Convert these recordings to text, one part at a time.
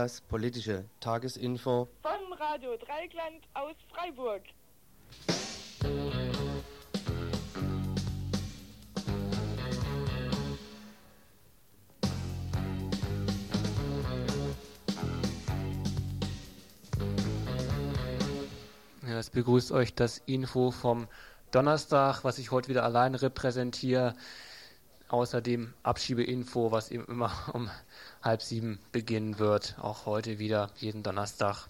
Das politische Tagesinfo von Radio Dreigland aus Freiburg. Ja, es begrüßt euch das Info vom Donnerstag, was ich heute wieder allein repräsentiere. Außerdem Abschiebeinfo, was eben immer um halb sieben beginnen wird. Auch heute wieder, jeden Donnerstag.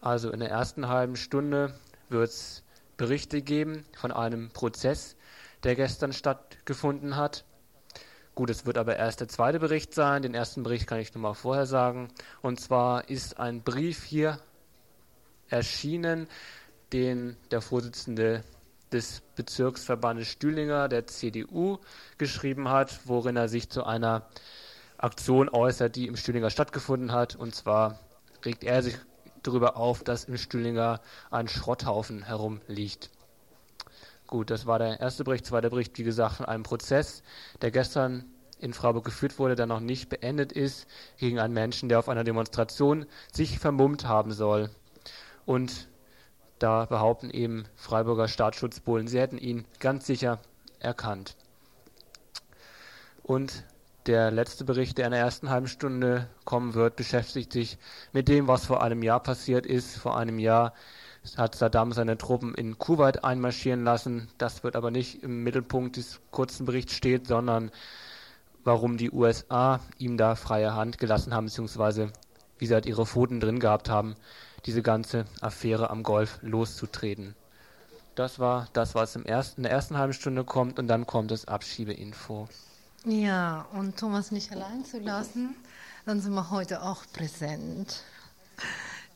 Also in der ersten halben Stunde wird es Berichte geben von einem Prozess, der gestern stattgefunden hat. Gut, es wird aber erst der zweite Bericht sein. Den ersten Bericht kann ich nur mal vorher sagen. Und zwar ist ein Brief hier erschienen, den der Vorsitzende des Bezirksverbandes Stühlinger der CDU geschrieben hat, worin er sich zu einer Aktion äußert, die im Stühlinger stattgefunden hat. Und zwar regt er sich darüber auf, dass im Stühlinger ein Schrotthaufen herumliegt. Gut, das war der erste Bericht. Zweiter Bericht, wie gesagt, von einem Prozess, der gestern in Freiburg geführt wurde, der noch nicht beendet ist, gegen einen Menschen, der auf einer Demonstration sich vermummt haben soll. Und da behaupten eben Freiburger Staatsschutzbullen, sie hätten ihn ganz sicher erkannt. Und der letzte Bericht, der in der ersten halben Stunde kommen wird, beschäftigt sich mit dem, was vor einem Jahr passiert ist. Vor einem Jahr hat Saddam seine Truppen in Kuwait einmarschieren lassen. Das wird aber nicht im Mittelpunkt des kurzen Berichts stehen, sondern warum die USA ihm da freie Hand gelassen haben, beziehungsweise wie sie halt ihre Pfoten drin gehabt haben diese ganze Affäre am Golf loszutreten. Das war das, was im ersten, in der ersten halben Stunde kommt und dann kommt das Abschiebeinfo. Ja, und Thomas nicht allein zu lassen, dann sind wir heute auch präsent.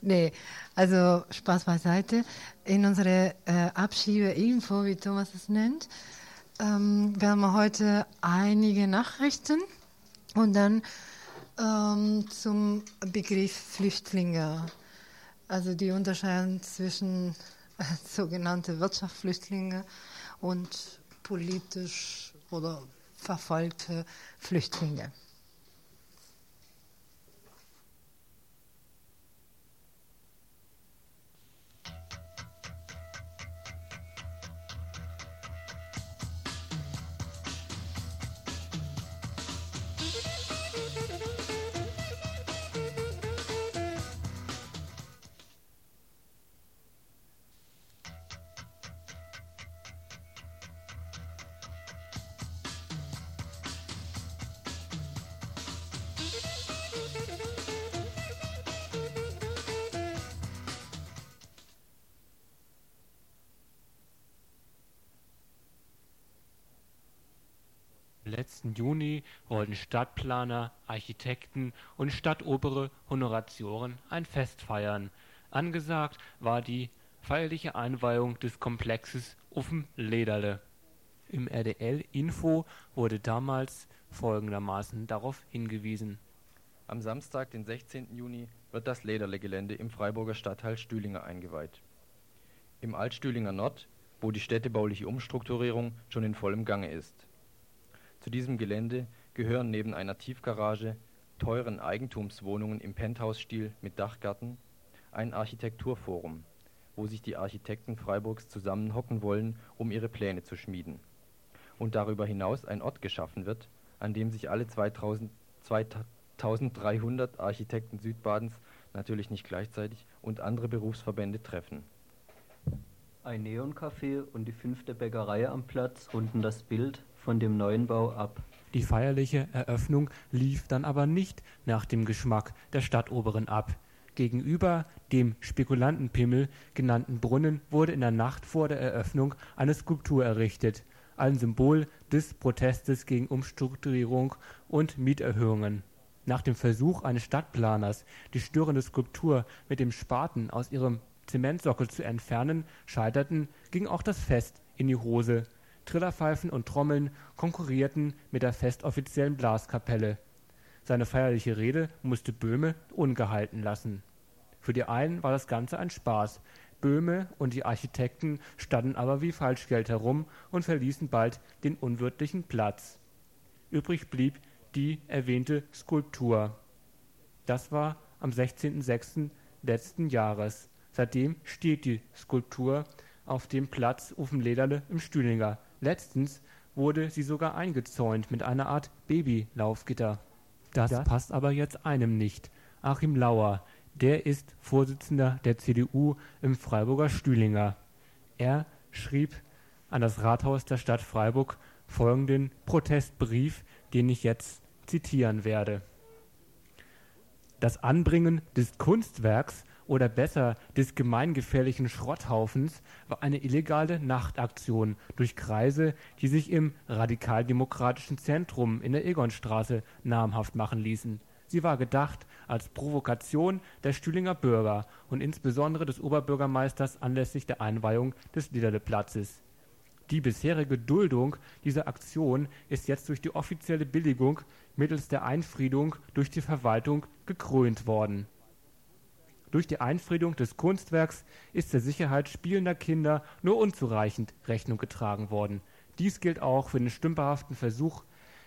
Nee, also Spaß beiseite. In unserer äh, Abschiebeinfo, wie Thomas es nennt, ähm, werden wir heute einige Nachrichten und dann ähm, zum Begriff Flüchtlinge also die Unterscheidung zwischen äh, sogenannte Wirtschaftsflüchtlinge und politisch oder verfolgte Flüchtlinge. Juni wollten Stadtplaner, Architekten und stadtobere Honoratioren ein Fest feiern. Angesagt war die feierliche Einweihung des Komplexes Uffen Lederle. Im RDL-Info wurde damals folgendermaßen darauf hingewiesen. Am Samstag, den 16. Juni, wird das Lederle-Gelände im Freiburger Stadtteil Stühlinger eingeweiht. Im Altstühlinger Nord, wo die städtebauliche Umstrukturierung schon in vollem Gange ist zu diesem Gelände gehören neben einer Tiefgarage, teuren Eigentumswohnungen im Penthausstil mit Dachgarten, ein Architekturforum, wo sich die Architekten Freiburgs zusammenhocken wollen, um ihre Pläne zu schmieden, und darüber hinaus ein Ort geschaffen wird, an dem sich alle 2300 Architekten Südbadens (natürlich nicht gleichzeitig) und andere Berufsverbände treffen. Ein Neoncafé und die fünfte Bäckerei am Platz runden das Bild von dem Neuenbau ab. Die feierliche Eröffnung lief dann aber nicht nach dem Geschmack der Stadtoberen ab. Gegenüber dem Spekulantenpimmel genannten Brunnen wurde in der Nacht vor der Eröffnung eine Skulptur errichtet, ein Symbol des Protestes gegen Umstrukturierung und Mieterhöhungen. Nach dem Versuch eines Stadtplaners, die störende Skulptur mit dem Spaten aus ihrem Zementsockel zu entfernen, scheiterten, ging auch das Fest in die Hose Trillerpfeifen und Trommeln konkurrierten mit der festoffiziellen Blaskapelle. Seine feierliche Rede musste Böhme ungehalten lassen. Für die einen war das Ganze ein Spaß, Böhme und die Architekten standen aber wie Falschgeld herum und verließen bald den unwirtlichen Platz. Übrig blieb die erwähnte Skulptur. Das war am 16.06. letzten Jahres. Seitdem steht die Skulptur auf dem Platz Uffenlederle im Stühlinger. Letztens wurde sie sogar eingezäunt mit einer Art Babylaufgitter. Das, das passt aber jetzt einem nicht. Achim Lauer, der ist Vorsitzender der CDU im Freiburger Stühlinger. Er schrieb an das Rathaus der Stadt Freiburg folgenden Protestbrief, den ich jetzt zitieren werde. Das Anbringen des Kunstwerks oder besser des gemeingefährlichen Schrotthaufens war eine illegale Nachtaktion durch Kreise, die sich im radikaldemokratischen Zentrum in der Egonstraße namhaft machen ließen. Sie war gedacht als Provokation der Stühlinger Bürger und insbesondere des Oberbürgermeisters anlässlich der Einweihung des Liederle-Platzes. Die bisherige Duldung dieser Aktion ist jetzt durch die offizielle Billigung mittels der Einfriedung durch die Verwaltung gekrönt worden durch die Einfriedung des Kunstwerks ist der Sicherheit spielender Kinder nur unzureichend Rechnung getragen worden. Dies gilt auch für den stümperhaften Versuch,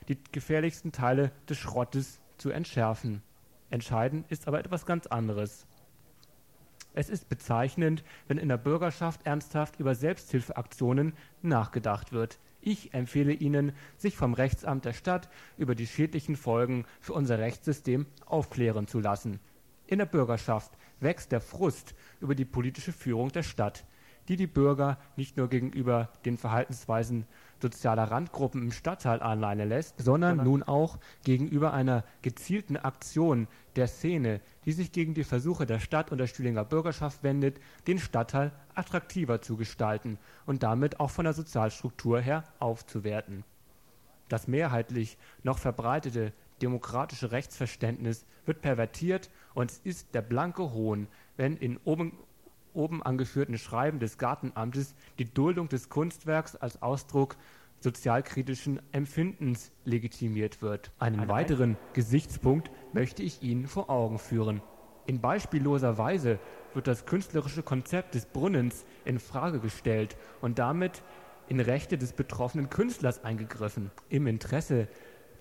die gefährlichsten Teile des Schrottes zu entschärfen. Entscheidend ist aber etwas ganz anderes. Es ist bezeichnend, wenn in der Bürgerschaft ernsthaft über Selbsthilfeaktionen nachgedacht wird. Ich empfehle Ihnen, sich vom Rechtsamt der Stadt über die schädlichen Folgen für unser Rechtssystem aufklären zu lassen. In der Bürgerschaft wächst der Frust über die politische Führung der Stadt, die die Bürger nicht nur gegenüber den Verhaltensweisen sozialer Randgruppen im Stadtteil alleine lässt, sondern nun auch gegenüber einer gezielten Aktion der Szene, die sich gegen die Versuche der Stadt und der Stühlinger Bürgerschaft wendet, den Stadtteil attraktiver zu gestalten und damit auch von der Sozialstruktur her aufzuwerten. Das mehrheitlich noch verbreitete demokratische Rechtsverständnis wird pervertiert und es ist der blanke Hohn, wenn in oben, oben angeführten Schreiben des Gartenamtes die Duldung des Kunstwerks als Ausdruck sozialkritischen Empfindens legitimiert wird. Einen weiteren Gesichtspunkt möchte ich Ihnen vor Augen führen. In beispielloser Weise wird das künstlerische Konzept des Brunnens in Frage gestellt und damit in Rechte des betroffenen Künstlers eingegriffen. Im Interesse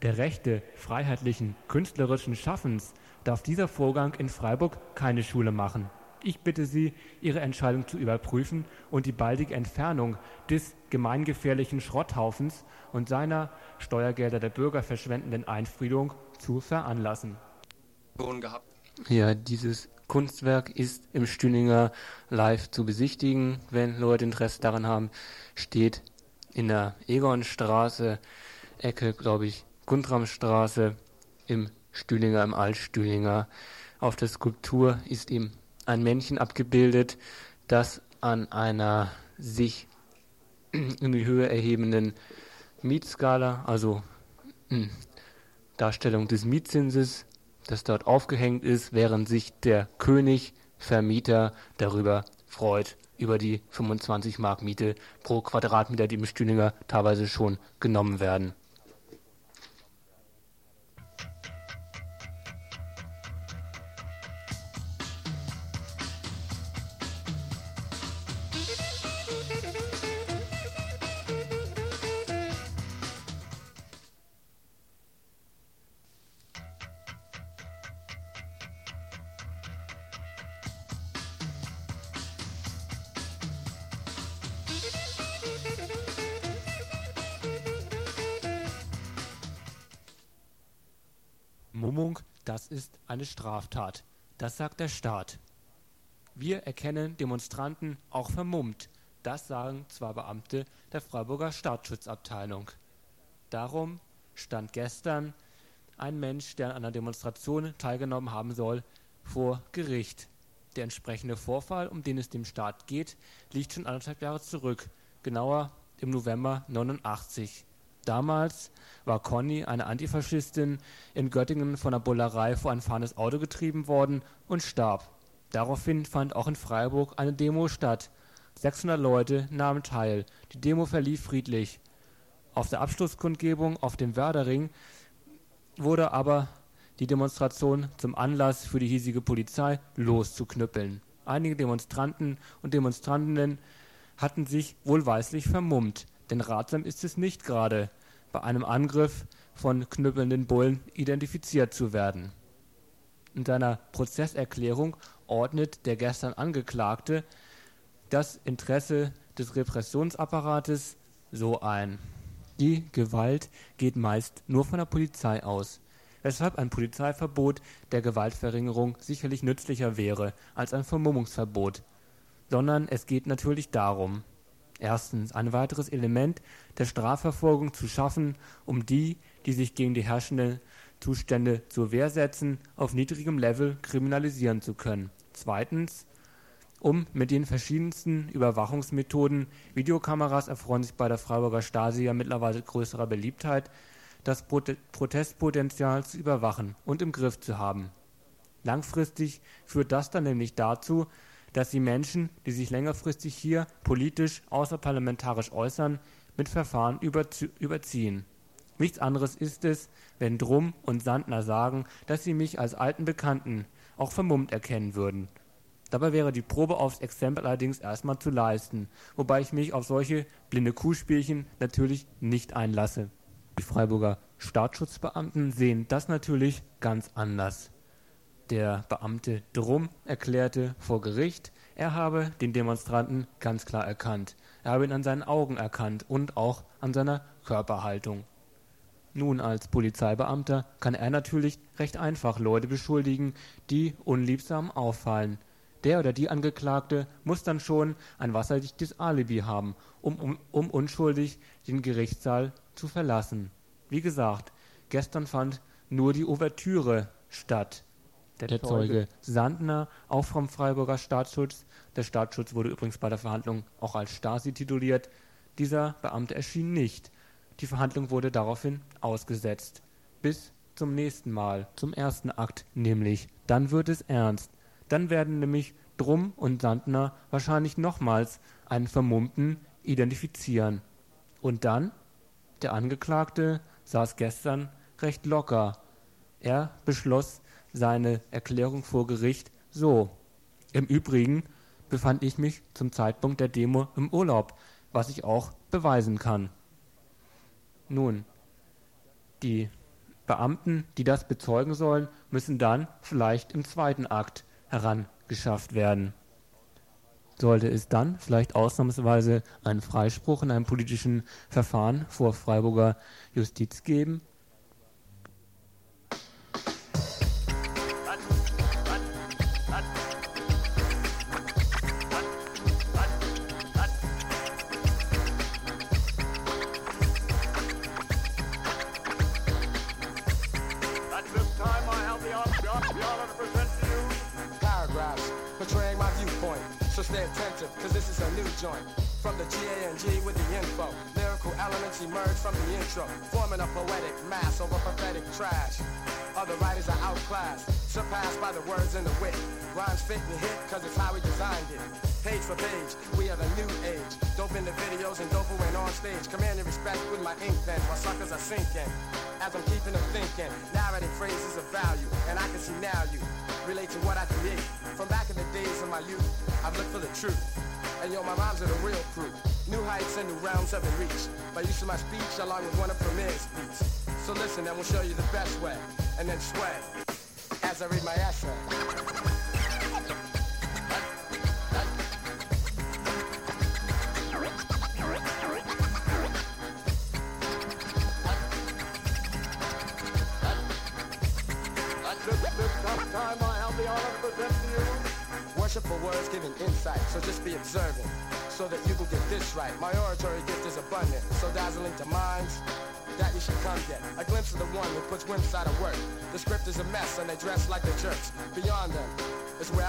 der Rechte freiheitlichen künstlerischen Schaffens darf dieser Vorgang in Freiburg keine Schule machen. Ich bitte Sie, Ihre Entscheidung zu überprüfen und die baldige Entfernung des gemeingefährlichen Schrotthaufens und seiner Steuergelder der Bürger verschwendenden Einfriedung zu veranlassen. Ja, dieses Kunstwerk ist im Stühlinger live zu besichtigen. Wenn Leute Interesse daran haben, steht in der Egonstraße, Ecke, glaube ich, Guntramstraße im Stühlinger, im Altstühlinger. Auf der Skulptur ist ihm ein Männchen abgebildet, das an einer sich in die Höhe erhebenden Mietskala, also hm, Darstellung des Mietzinses, das dort aufgehängt ist, während sich der König Vermieter darüber freut, über die 25 Mark Miete pro Quadratmeter, die im Stühlinger teilweise schon genommen werden. Vermummung, das ist eine Straftat. Das sagt der Staat. Wir erkennen Demonstranten auch vermummt. Das sagen zwar Beamte der Freiburger Staatsschutzabteilung. Darum stand gestern ein Mensch, der an einer Demonstration teilgenommen haben soll, vor Gericht. Der entsprechende Vorfall, um den es dem Staat geht, liegt schon anderthalb Jahre zurück, genauer im November 89. Damals war Conny, eine Antifaschistin, in Göttingen von der Bullerei vor ein fahrendes Auto getrieben worden und starb. Daraufhin fand auch in Freiburg eine Demo statt. 600 Leute nahmen teil. Die Demo verlief friedlich. Auf der Abschlusskundgebung auf dem Werdering wurde aber die Demonstration zum Anlass für die hiesige Polizei loszuknüppeln. Einige Demonstranten und Demonstrantinnen hatten sich wohlweislich vermummt. Denn ratsam ist es nicht gerade, bei einem Angriff von knüppelnden Bullen identifiziert zu werden. In seiner Prozesserklärung ordnet der gestern Angeklagte das Interesse des Repressionsapparates so ein. Die Gewalt geht meist nur von der Polizei aus, weshalb ein Polizeiverbot der Gewaltverringerung sicherlich nützlicher wäre als ein Vermummungsverbot. Sondern es geht natürlich darum, erstens ein weiteres Element der Strafverfolgung zu schaffen, um die, die sich gegen die herrschenden Zustände zur Wehr setzen, auf niedrigem Level kriminalisieren zu können. Zweitens, um mit den verschiedensten Überwachungsmethoden, Videokameras erfreuen sich bei der Freiburger Stasi ja mittlerweile größerer Beliebtheit, das Protestpotenzial zu überwachen und im Griff zu haben. Langfristig führt das dann nämlich dazu, dass die Menschen, die sich längerfristig hier politisch außerparlamentarisch äußern, mit Verfahren überziehen. Nichts anderes ist es, wenn Drum und Sandner sagen, dass sie mich als alten Bekannten auch vermummt erkennen würden. Dabei wäre die Probe aufs Exempel allerdings erstmal zu leisten, wobei ich mich auf solche blinde Kuhspielchen natürlich nicht einlasse. Die Freiburger Staatsschutzbeamten sehen das natürlich ganz anders. Der Beamte Drum erklärte vor Gericht, er habe den Demonstranten ganz klar erkannt. Er habe ihn an seinen Augen erkannt und auch an seiner Körperhaltung. Nun, als Polizeibeamter kann er natürlich recht einfach Leute beschuldigen, die unliebsam auffallen. Der oder die Angeklagte muss dann schon ein wasserdichtes Alibi haben, um, um, um unschuldig den Gerichtssaal zu verlassen. Wie gesagt, gestern fand nur die Ouvertüre statt. Der, der Zeuge Sandner, auch vom Freiburger Staatsschutz, der Staatsschutz wurde übrigens bei der Verhandlung auch als Stasi tituliert, dieser Beamte erschien nicht. Die Verhandlung wurde daraufhin ausgesetzt. Bis zum nächsten Mal, zum ersten Akt nämlich. Dann wird es ernst. Dann werden nämlich Drum und Sandner wahrscheinlich nochmals einen Vermummten identifizieren. Und dann? Der Angeklagte saß gestern recht locker. Er beschloss seine Erklärung vor Gericht so. Im Übrigen befand ich mich zum Zeitpunkt der Demo im Urlaub, was ich auch beweisen kann. Nun, die Beamten, die das bezeugen sollen, müssen dann vielleicht im zweiten Akt herangeschafft werden. Sollte es dann vielleicht ausnahmsweise einen Freispruch in einem politischen Verfahren vor Freiburger Justiz geben,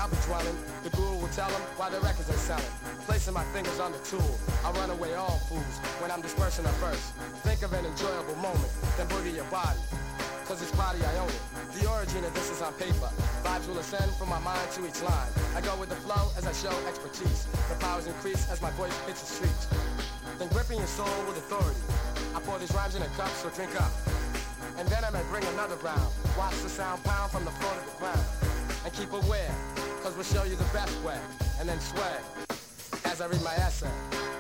be dwelling. The guru will tell them why the records ain't selling. Placing my fingers on the tool, I run away all fools when I'm dispersing a verse. Think of an enjoyable moment, then boogie your body cause it's body I own it. The origin of this is on paper. Vibes will ascend from my mind to each line. I go with the flow as I show expertise. The powers increase as my voice hits the streets. Then gripping your soul with authority. I pour these rhymes in a cup, so drink up. And then I may bring another round. Watch the sound pound from the floor to the ground. And keep aware, cause we'll show you the best way. And then sway as I read my essay.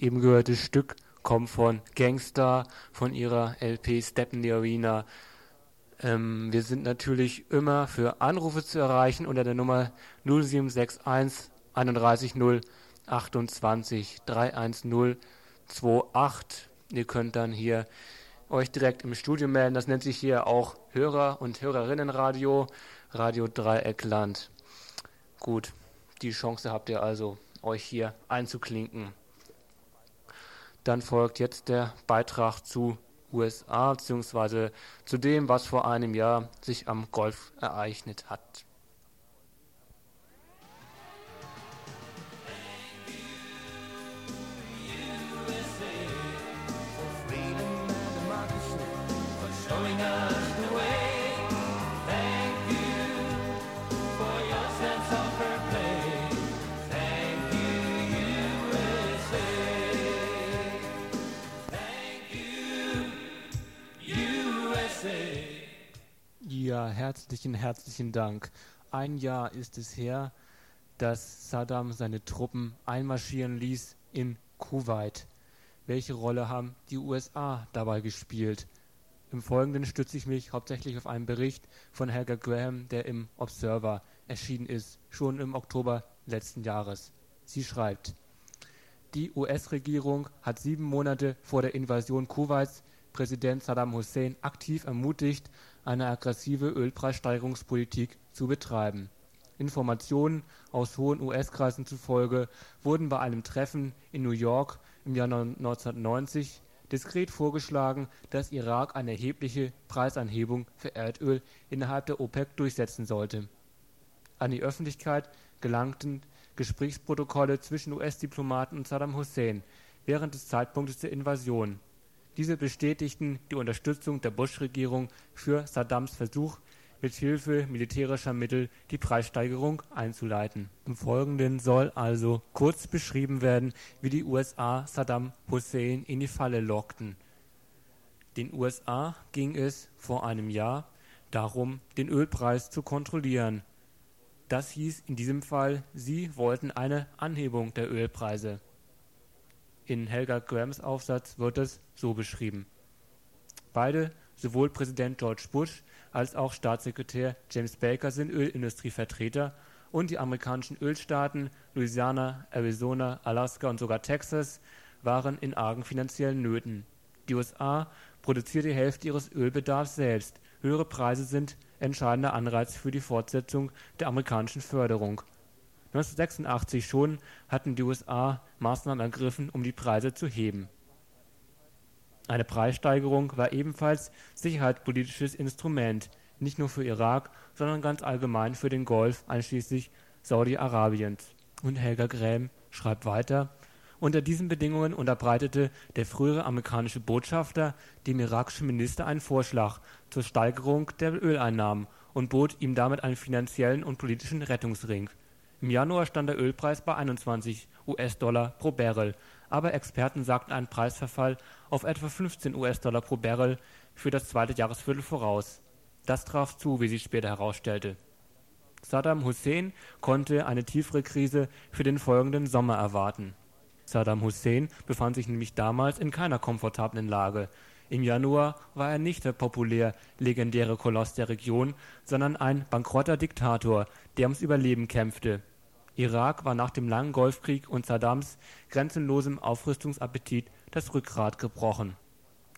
Eben gehörte Stück kommt von Gangster, von ihrer LP Step in the Arena. Ähm, wir sind natürlich immer für Anrufe zu erreichen unter der Nummer 0761 31 0 28 310 28. Ihr könnt dann hier euch direkt im Studio melden. Das nennt sich hier auch Hörer- und Hörerinnenradio, Radio Dreieckland. Gut, die Chance habt ihr also, euch hier einzuklinken. Dann folgt jetzt der Beitrag zu USA bzw. zu dem, was vor einem Jahr sich am Golf ereignet hat. Herzlichen, herzlichen Dank. Ein Jahr ist es her, dass Saddam seine Truppen einmarschieren ließ in Kuwait. Welche Rolle haben die USA dabei gespielt? Im Folgenden stütze ich mich hauptsächlich auf einen Bericht von Helga Graham, der im Observer erschienen ist, schon im Oktober letzten Jahres. Sie schreibt, die US-Regierung hat sieben Monate vor der Invasion Kuwaits Präsident Saddam Hussein aktiv ermutigt, eine aggressive Ölpreissteigerungspolitik zu betreiben. Informationen aus hohen US-Kreisen zufolge wurden bei einem Treffen in New York im Jahr 1990 diskret vorgeschlagen, dass Irak eine erhebliche Preisanhebung für Erdöl innerhalb der OPEC durchsetzen sollte. An die Öffentlichkeit gelangten Gesprächsprotokolle zwischen US-Diplomaten und Saddam Hussein während des Zeitpunktes der Invasion diese bestätigten die Unterstützung der Bush-Regierung für Saddams Versuch, mit Hilfe militärischer Mittel die Preissteigerung einzuleiten. Im Folgenden soll also kurz beschrieben werden, wie die USA Saddam Hussein in die Falle lockten. Den USA ging es vor einem Jahr darum, den Ölpreis zu kontrollieren. Das hieß in diesem Fall, sie wollten eine Anhebung der Ölpreise. In Helga Grahams Aufsatz wird es so beschrieben. Beide, sowohl Präsident George Bush als auch Staatssekretär James Baker sind Ölindustrievertreter und die amerikanischen Ölstaaten Louisiana, Arizona, Alaska und sogar Texas waren in argen finanziellen Nöten. Die USA produziert die Hälfte ihres Ölbedarfs selbst. Höhere Preise sind entscheidender Anreiz für die Fortsetzung der amerikanischen Förderung 1986 schon hatten die USA Maßnahmen ergriffen, um die Preise zu heben. Eine Preissteigerung war ebenfalls sicherheitspolitisches Instrument, nicht nur für Irak, sondern ganz allgemein für den Golf, einschließlich Saudi-Arabiens. Und Helga Gräm schreibt weiter, unter diesen Bedingungen unterbreitete der frühere amerikanische Botschafter dem irakischen Minister einen Vorschlag zur Steigerung der Öleinnahmen und bot ihm damit einen finanziellen und politischen Rettungsring im Januar stand der Ölpreis bei 21 US-Dollar pro Barrel, aber Experten sagten einen Preisverfall auf etwa 15 US-Dollar pro Barrel für das zweite Jahresviertel voraus. Das traf zu, wie sich später herausstellte. Saddam Hussein konnte eine tiefere Krise für den folgenden Sommer erwarten. Saddam Hussein befand sich nämlich damals in keiner komfortablen Lage. Im Januar war er nicht der populär legendäre Koloss der Region, sondern ein bankrotter Diktator, der ums Überleben kämpfte. Irak war nach dem langen Golfkrieg und Saddams grenzenlosem Aufrüstungsappetit das Rückgrat gebrochen.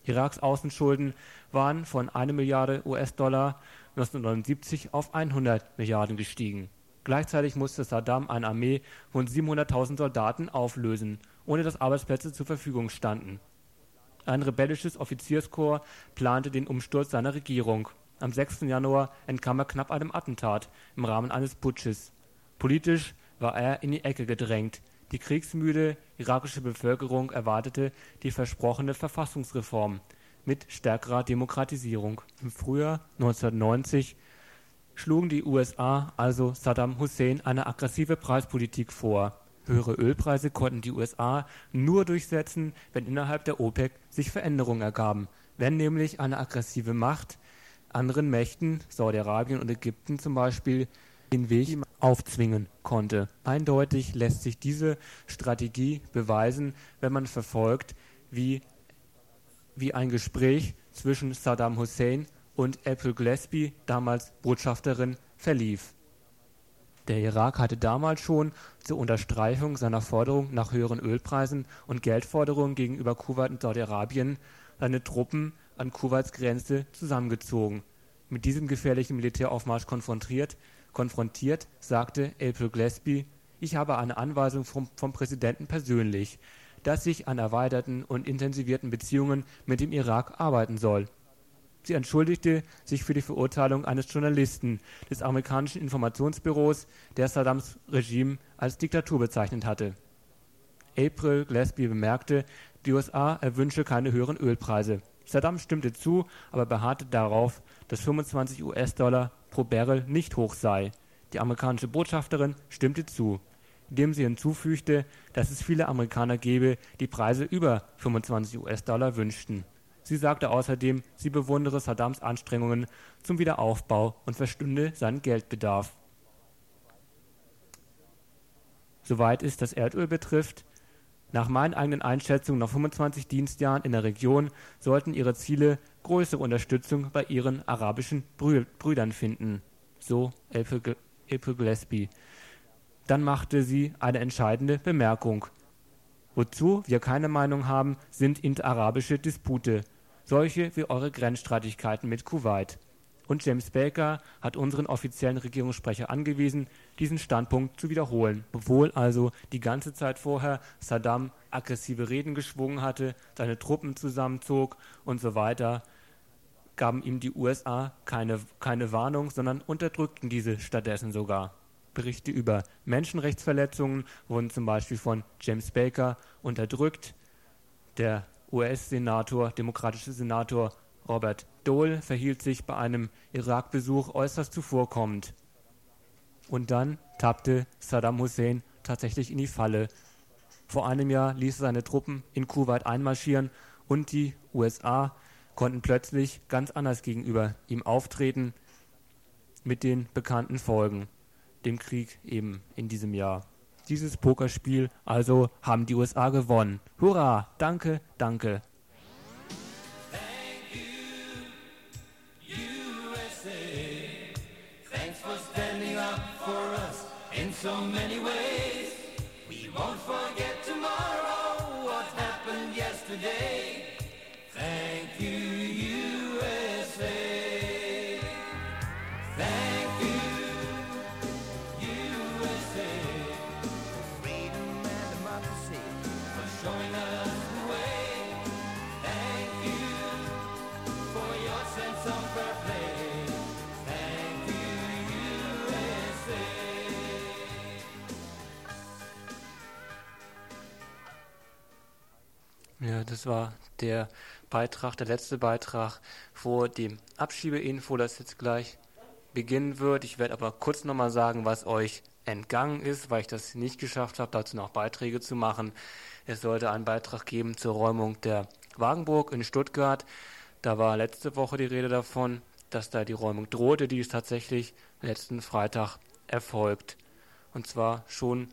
Iraks Außenschulden waren von 1 Milliarde US-Dollar 1979 auf 100 Milliarden gestiegen. Gleichzeitig musste Saddam eine Armee von 700.000 Soldaten auflösen, ohne dass Arbeitsplätze zur Verfügung standen. Ein rebellisches Offizierskorps plante den Umsturz seiner Regierung. Am 6. Januar entkam er knapp einem Attentat im Rahmen eines Putsches. Politisch war er in die Ecke gedrängt. Die kriegsmüde irakische Bevölkerung erwartete die versprochene Verfassungsreform mit stärkerer Demokratisierung. Im Frühjahr 1990 schlugen die USA also Saddam Hussein eine aggressive Preispolitik vor. Höhere Ölpreise konnten die USA nur durchsetzen, wenn innerhalb der OPEC sich Veränderungen ergaben, wenn nämlich eine aggressive Macht anderen Mächten, Saudi-Arabien und Ägypten zum Beispiel, den Weg aufzwingen konnte. Eindeutig lässt sich diese Strategie beweisen, wenn man verfolgt, wie, wie ein Gespräch zwischen Saddam Hussein und April Gillespie, damals Botschafterin, verlief. Der Irak hatte damals schon zur Unterstreichung seiner Forderung nach höheren Ölpreisen und Geldforderungen gegenüber Kuwait und Saudi-Arabien seine Truppen an Kuwaits Grenze zusammengezogen. Mit diesem gefährlichen Militäraufmarsch konfrontiert, konfrontiert sagte April Gillespie, ich habe eine Anweisung vom, vom Präsidenten persönlich, dass ich an erweiterten und intensivierten Beziehungen mit dem Irak arbeiten soll. Sie entschuldigte sich für die Verurteilung eines Journalisten des amerikanischen Informationsbüros, der Saddams Regime als Diktatur bezeichnet hatte. April Gillespie bemerkte, die USA erwünsche keine höheren Ölpreise. Saddam stimmte zu, aber beharrte darauf, dass 25 US-Dollar pro Barrel nicht hoch sei. Die amerikanische Botschafterin stimmte zu, indem sie hinzufügte, dass es viele Amerikaner gebe, die Preise über 25 US-Dollar wünschten. Sie sagte außerdem, sie bewundere Saddams Anstrengungen zum Wiederaufbau und verstünde seinen Geldbedarf. Soweit es das Erdöl betrifft, nach meinen eigenen Einschätzungen nach 25 Dienstjahren in der Region sollten ihre Ziele größere Unterstützung bei ihren arabischen Brü Brüdern finden. So April Gillespie. Dann machte sie eine entscheidende Bemerkung. Wozu wir keine Meinung haben, sind interarabische Dispute, solche wie eure Grenzstreitigkeiten mit Kuwait. Und James Baker hat unseren offiziellen Regierungssprecher angewiesen, diesen Standpunkt zu wiederholen, obwohl also die ganze Zeit vorher Saddam aggressive Reden geschwungen hatte, seine Truppen zusammenzog und so weiter, gaben ihm die USA keine, keine Warnung, sondern unterdrückten diese stattdessen sogar. Berichte über Menschenrechtsverletzungen wurden zum Beispiel von James Baker unterdrückt. Der US-Senator, demokratische Senator Robert Dole verhielt sich bei einem Irak-Besuch äußerst zuvorkommend. Und dann tappte Saddam Hussein tatsächlich in die Falle. Vor einem Jahr ließ er seine Truppen in Kuwait einmarschieren und die USA konnten plötzlich ganz anders gegenüber ihm auftreten mit den bekannten Folgen, dem Krieg eben in diesem Jahr. Dieses Pokerspiel also haben die USA gewonnen. Hurra! Danke, danke. so many ways. Das war der Beitrag, der letzte Beitrag vor dem Abschiebeinfo, das jetzt gleich beginnen wird. Ich werde aber kurz nochmal sagen, was euch entgangen ist, weil ich das nicht geschafft habe, dazu noch Beiträge zu machen. Es sollte einen Beitrag geben zur Räumung der Wagenburg in Stuttgart. Da war letzte Woche die Rede davon, dass da die Räumung drohte. Die ist tatsächlich letzten Freitag erfolgt. Und zwar schon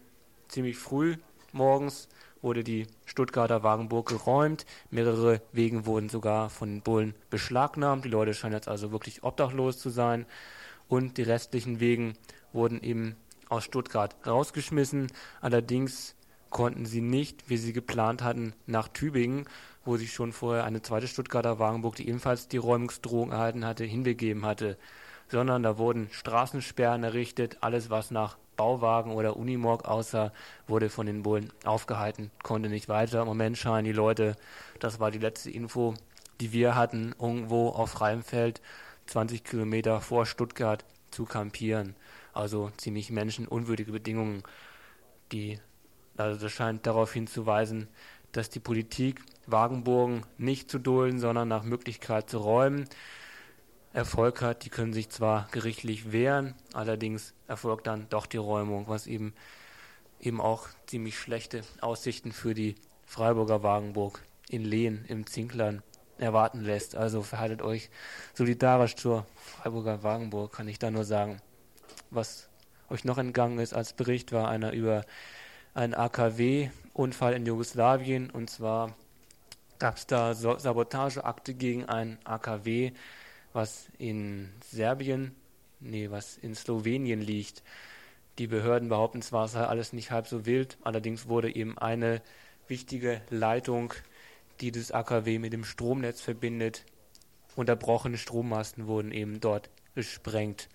ziemlich früh morgens wurde die Stuttgarter Wagenburg geräumt. Mehrere Wegen wurden sogar von den Bullen beschlagnahmt. Die Leute scheinen jetzt also wirklich obdachlos zu sein. Und die restlichen Wegen wurden eben aus Stuttgart rausgeschmissen. Allerdings konnten sie nicht, wie sie geplant hatten, nach Tübingen, wo sich schon vorher eine zweite Stuttgarter Wagenburg, die ebenfalls die Räumungsdrohung erhalten hatte, hinbegeben hatte. Sondern da wurden Straßensperren errichtet. Alles, was nach Bauwagen oder Unimog aussah, wurde von den Bullen aufgehalten, konnte nicht weiter. Im Moment scheinen die Leute, das war die letzte Info, die wir hatten, irgendwo auf freiem Feld, 20 Kilometer vor Stuttgart zu kampieren. Also ziemlich menschenunwürdige Bedingungen. Die, also das scheint darauf hinzuweisen, dass die Politik Wagenburgen nicht zu dulden, sondern nach Möglichkeit zu räumen. Erfolg hat. Die können sich zwar gerichtlich wehren, allerdings erfolgt dann doch die Räumung, was eben eben auch ziemlich schlechte Aussichten für die Freiburger Wagenburg in Lehen im Zinklern erwarten lässt. Also verhaltet euch solidarisch zur Freiburger Wagenburg, kann ich da nur sagen. Was euch noch entgangen ist als Bericht, war einer über einen AKW-Unfall in Jugoslawien. Und zwar gab es da Sabotageakte gegen ein AKW, was in Serbien, nee, was in Slowenien liegt. Die Behörden behaupten zwar, es sei alles nicht halb so wild, allerdings wurde eben eine wichtige Leitung, die das AKW mit dem Stromnetz verbindet, unterbrochene Strommasten wurden eben dort gesprengt.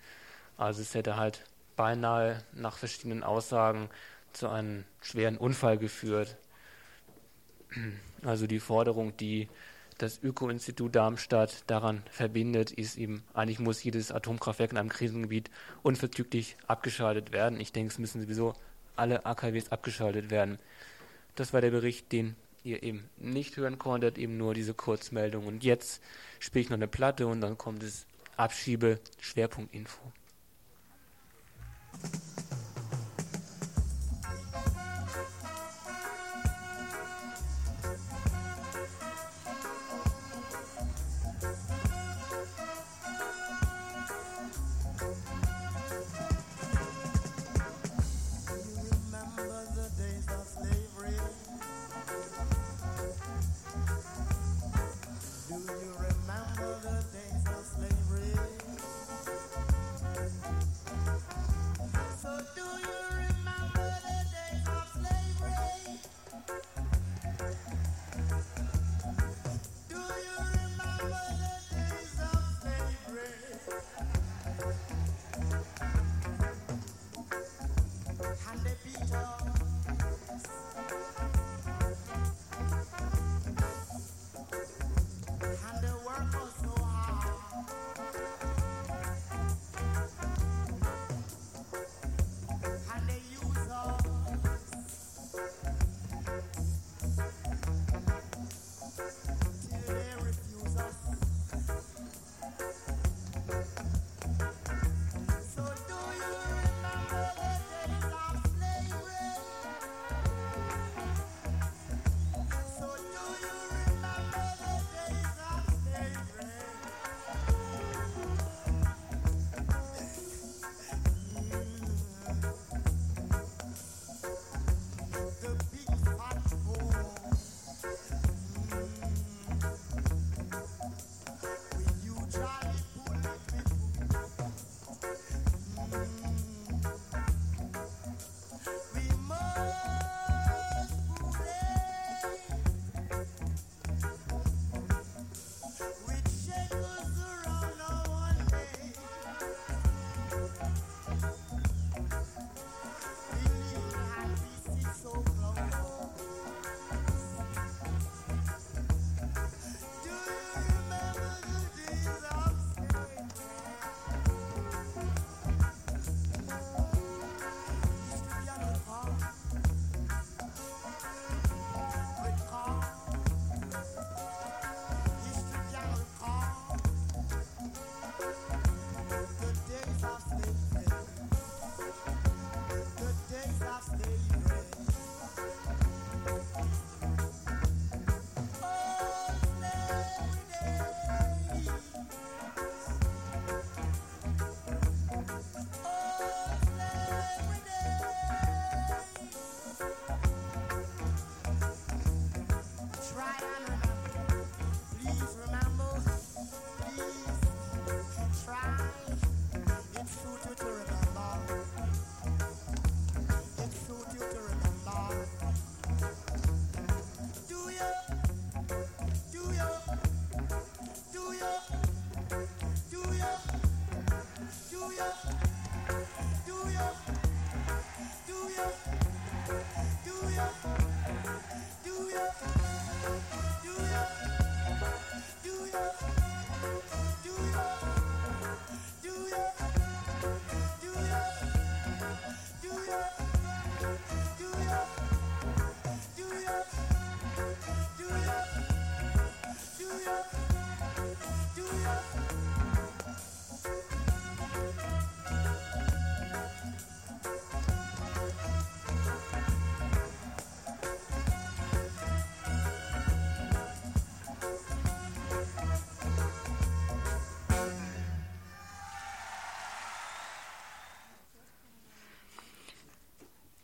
Also es hätte halt beinahe nach verschiedenen Aussagen zu einem schweren Unfall geführt. Also die Forderung, die das Öko-Institut Darmstadt daran verbindet, ist eben, eigentlich muss jedes Atomkraftwerk in einem Krisengebiet unverzüglich abgeschaltet werden. Ich denke, es müssen sowieso alle AKWs abgeschaltet werden. Das war der Bericht, den ihr eben nicht hören konntet, eben nur diese Kurzmeldung. Und jetzt spiele ich noch eine Platte und dann kommt das Abschiebe-Schwerpunkt-Info. And the people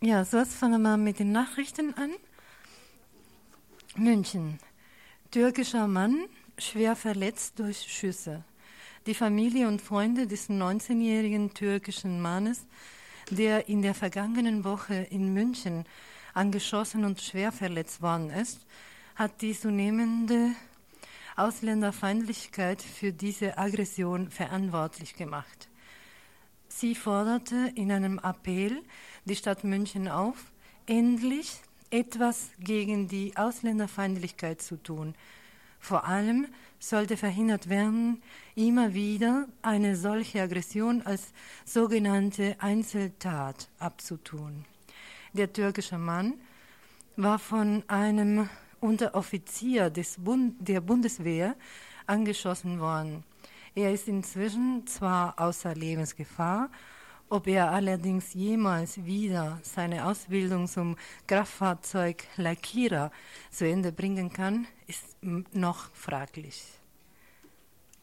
Ja, so jetzt fangen wir mit den Nachrichten an. München. Türkischer Mann schwer verletzt durch Schüsse. Die Familie und Freunde des 19-jährigen türkischen Mannes, der in der vergangenen Woche in München angeschossen und schwer verletzt worden ist, hat die zunehmende Ausländerfeindlichkeit für diese Aggression verantwortlich gemacht. Sie forderte in einem Appell die Stadt München auf, endlich etwas gegen die Ausländerfeindlichkeit zu tun. Vor allem sollte verhindert werden, immer wieder eine solche Aggression als sogenannte Einzeltat abzutun. Der türkische Mann war von einem Unteroffizier des Bund der Bundeswehr angeschossen worden. Er ist inzwischen zwar außer Lebensgefahr, ob er allerdings jemals wieder seine Ausbildung zum Kraftfahrzeuglackierer zu Ende bringen kann, ist noch fraglich.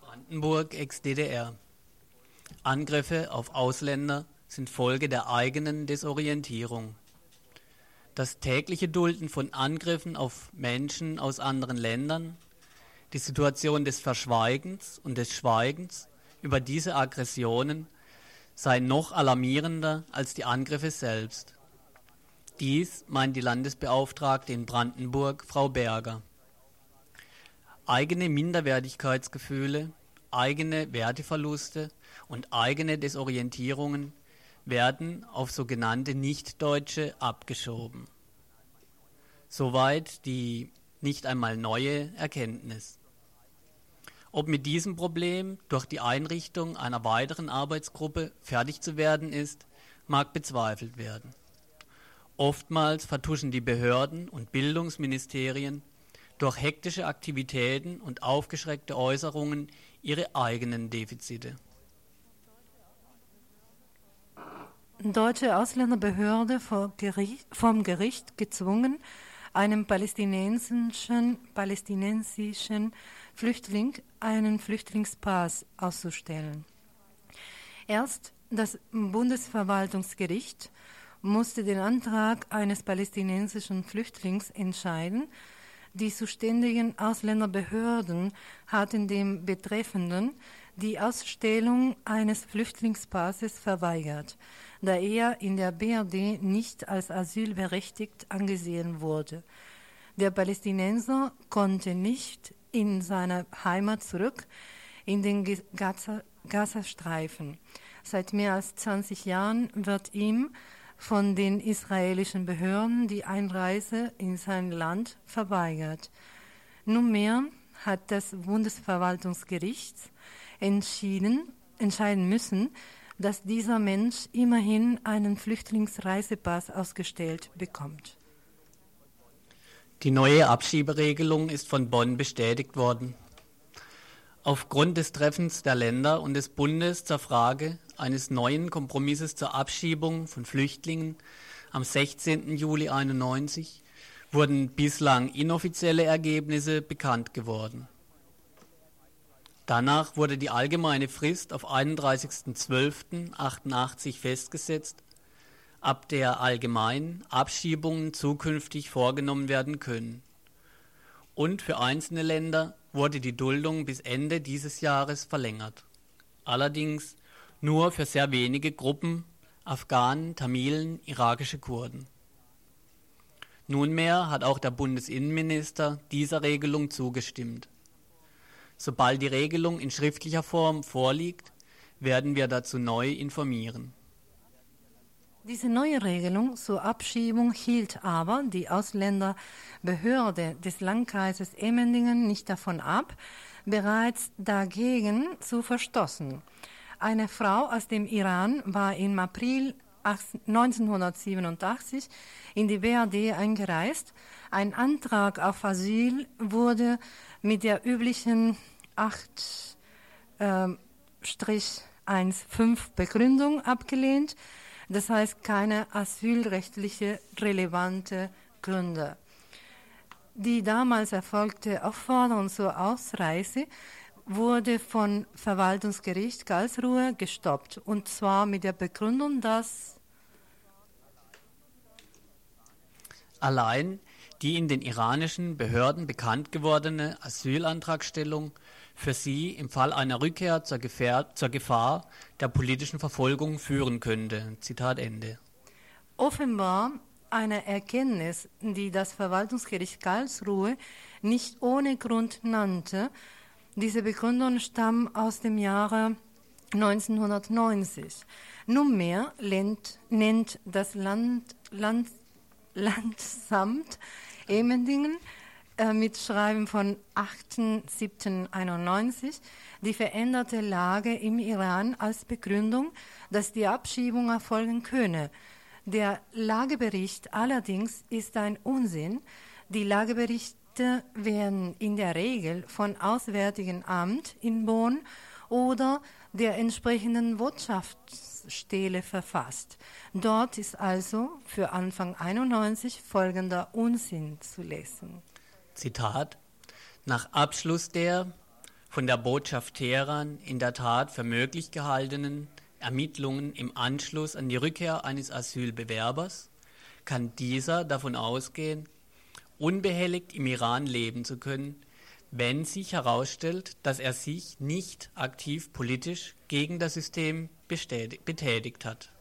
Brandenburg ex-DDR. Angriffe auf Ausländer sind Folge der eigenen Desorientierung. Das tägliche Dulden von Angriffen auf Menschen aus anderen Ländern, die Situation des Verschweigens und des Schweigens über diese Aggressionen sei noch alarmierender als die Angriffe selbst. Dies meint die Landesbeauftragte in Brandenburg, Frau Berger. Eigene Minderwertigkeitsgefühle, eigene Werteverluste und eigene Desorientierungen werden auf sogenannte Nichtdeutsche abgeschoben. Soweit die nicht einmal neue Erkenntnis. Ob mit diesem Problem durch die Einrichtung einer weiteren Arbeitsgruppe fertig zu werden ist, mag bezweifelt werden. Oftmals vertuschen die Behörden und Bildungsministerien durch hektische Aktivitäten und aufgeschreckte Äußerungen ihre eigenen Defizite. Deutsche Ausländerbehörde vom Gericht, vom Gericht gezwungen, einem palästinensischen, palästinensischen Flüchtling einen Flüchtlingspass auszustellen. Erst das Bundesverwaltungsgericht musste den Antrag eines palästinensischen Flüchtlings entscheiden. Die zuständigen Ausländerbehörden hatten dem Betreffenden die Ausstellung eines Flüchtlingspasses verweigert, da er in der BRD nicht als asylberechtigt angesehen wurde. Der Palästinenser konnte nicht in seine Heimat zurück, in den Gaza, Gazastreifen. Seit mehr als 20 Jahren wird ihm von den israelischen Behörden die Einreise in sein Land verweigert. Nunmehr hat das Bundesverwaltungsgericht entschieden, entscheiden müssen, dass dieser Mensch immerhin einen Flüchtlingsreisepass ausgestellt bekommt. Die neue Abschieberegelung ist von Bonn bestätigt worden. Aufgrund des Treffens der Länder und des Bundes zur Frage eines neuen Kompromisses zur Abschiebung von Flüchtlingen am 16. Juli 1991 wurden bislang inoffizielle Ergebnisse bekannt geworden. Danach wurde die allgemeine Frist auf 31.12.88 festgesetzt ab der allgemein Abschiebungen zukünftig vorgenommen werden können. Und für einzelne Länder wurde die Duldung bis Ende dieses Jahres verlängert. Allerdings nur für sehr wenige Gruppen Afghanen, Tamilen, irakische Kurden. Nunmehr hat auch der Bundesinnenminister dieser Regelung zugestimmt. Sobald die Regelung in schriftlicher Form vorliegt, werden wir dazu neu informieren. Diese neue Regelung zur Abschiebung hielt aber die Ausländerbehörde des Landkreises Emmendingen nicht davon ab, bereits dagegen zu verstoßen. Eine Frau aus dem Iran war im April 1987 in die BRD eingereist. Ein Antrag auf Asyl wurde mit der üblichen 8-15 Begründung abgelehnt das heißt keine asylrechtliche relevante Gründe. Die damals erfolgte Aufforderung zur Ausreise wurde von Verwaltungsgericht Karlsruhe gestoppt und zwar mit der Begründung, dass Allein die in den iranischen Behörden bekannt gewordene Asylantragstellung für sie im Fall einer Rückkehr zur, Gefähr zur Gefahr der politischen Verfolgung führen könnte. Zitat Ende. Offenbar eine Erkenntnis, die das Verwaltungsgericht Karlsruhe nicht ohne Grund nannte. Diese Begründung stammt aus dem Jahre 1990. Nunmehr nennt, nennt das Land, Land, Landsamt Emendingen äh, mit Schreiben von 8.7.91 die veränderte Lage im Iran als Begründung, dass die Abschiebung erfolgen könne. Der Lagebericht allerdings ist ein Unsinn. Die Lageberichte werden in der Regel von Auswärtigen Amt in Bonn oder der entsprechenden Wirtschaftsstelle verfasst. Dort ist also für Anfang 91 folgender Unsinn zu lesen. Zitat Nach Abschluss der von der Botschaft Teheran in der Tat für möglich gehaltenen Ermittlungen im Anschluss an die Rückkehr eines Asylbewerbers kann dieser davon ausgehen, unbehelligt im Iran leben zu können, wenn sich herausstellt, dass er sich nicht aktiv politisch gegen das System betätigt hat.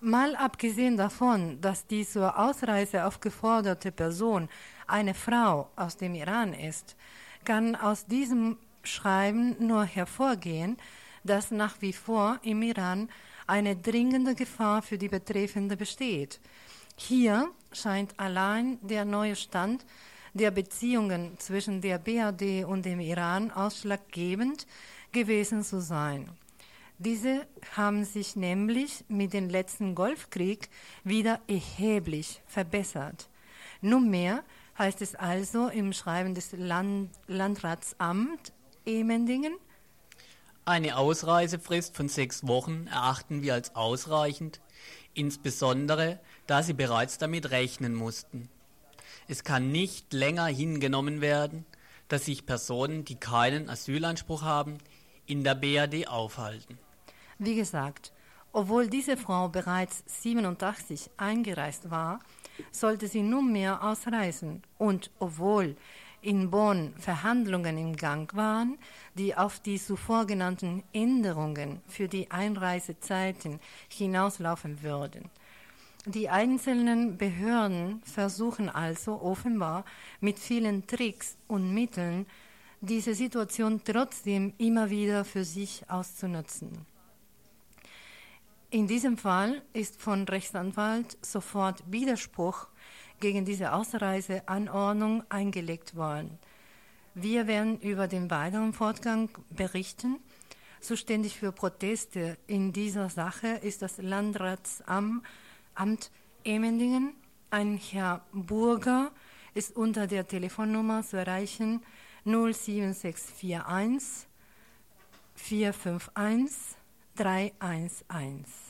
Mal abgesehen davon, dass die zur Ausreise aufgeforderte Person eine Frau aus dem Iran ist, kann aus diesem Schreiben nur hervorgehen, dass nach wie vor im Iran eine dringende Gefahr für die Betreffende besteht. Hier scheint allein der neue Stand der Beziehungen zwischen der BRD und dem Iran ausschlaggebend gewesen zu sein. Diese haben sich nämlich mit dem letzten Golfkrieg wieder erheblich verbessert. Nunmehr heißt es also im Schreiben des Land Landratsamt Emendingen, eine Ausreisefrist von sechs Wochen erachten wir als ausreichend, insbesondere da sie bereits damit rechnen mussten. Es kann nicht länger hingenommen werden, dass sich Personen, die keinen Asylanspruch haben, in der BRD aufhalten. Wie gesagt, obwohl diese Frau bereits 87 eingereist war, sollte sie nunmehr ausreisen. Und obwohl in Bonn Verhandlungen im Gang waren, die auf die zuvor genannten Änderungen für die Einreisezeiten hinauslaufen würden. Die einzelnen Behörden versuchen also offenbar mit vielen Tricks und Mitteln, diese Situation trotzdem immer wieder für sich auszunutzen. In diesem Fall ist von Rechtsanwalt sofort Widerspruch gegen diese Ausreiseanordnung eingelegt worden. Wir werden über den weiteren Fortgang berichten. Zuständig für Proteste in dieser Sache ist das Landratsamt Amt Emendingen. Ein Herr Burger ist unter der Telefonnummer zu erreichen 07641 451 311.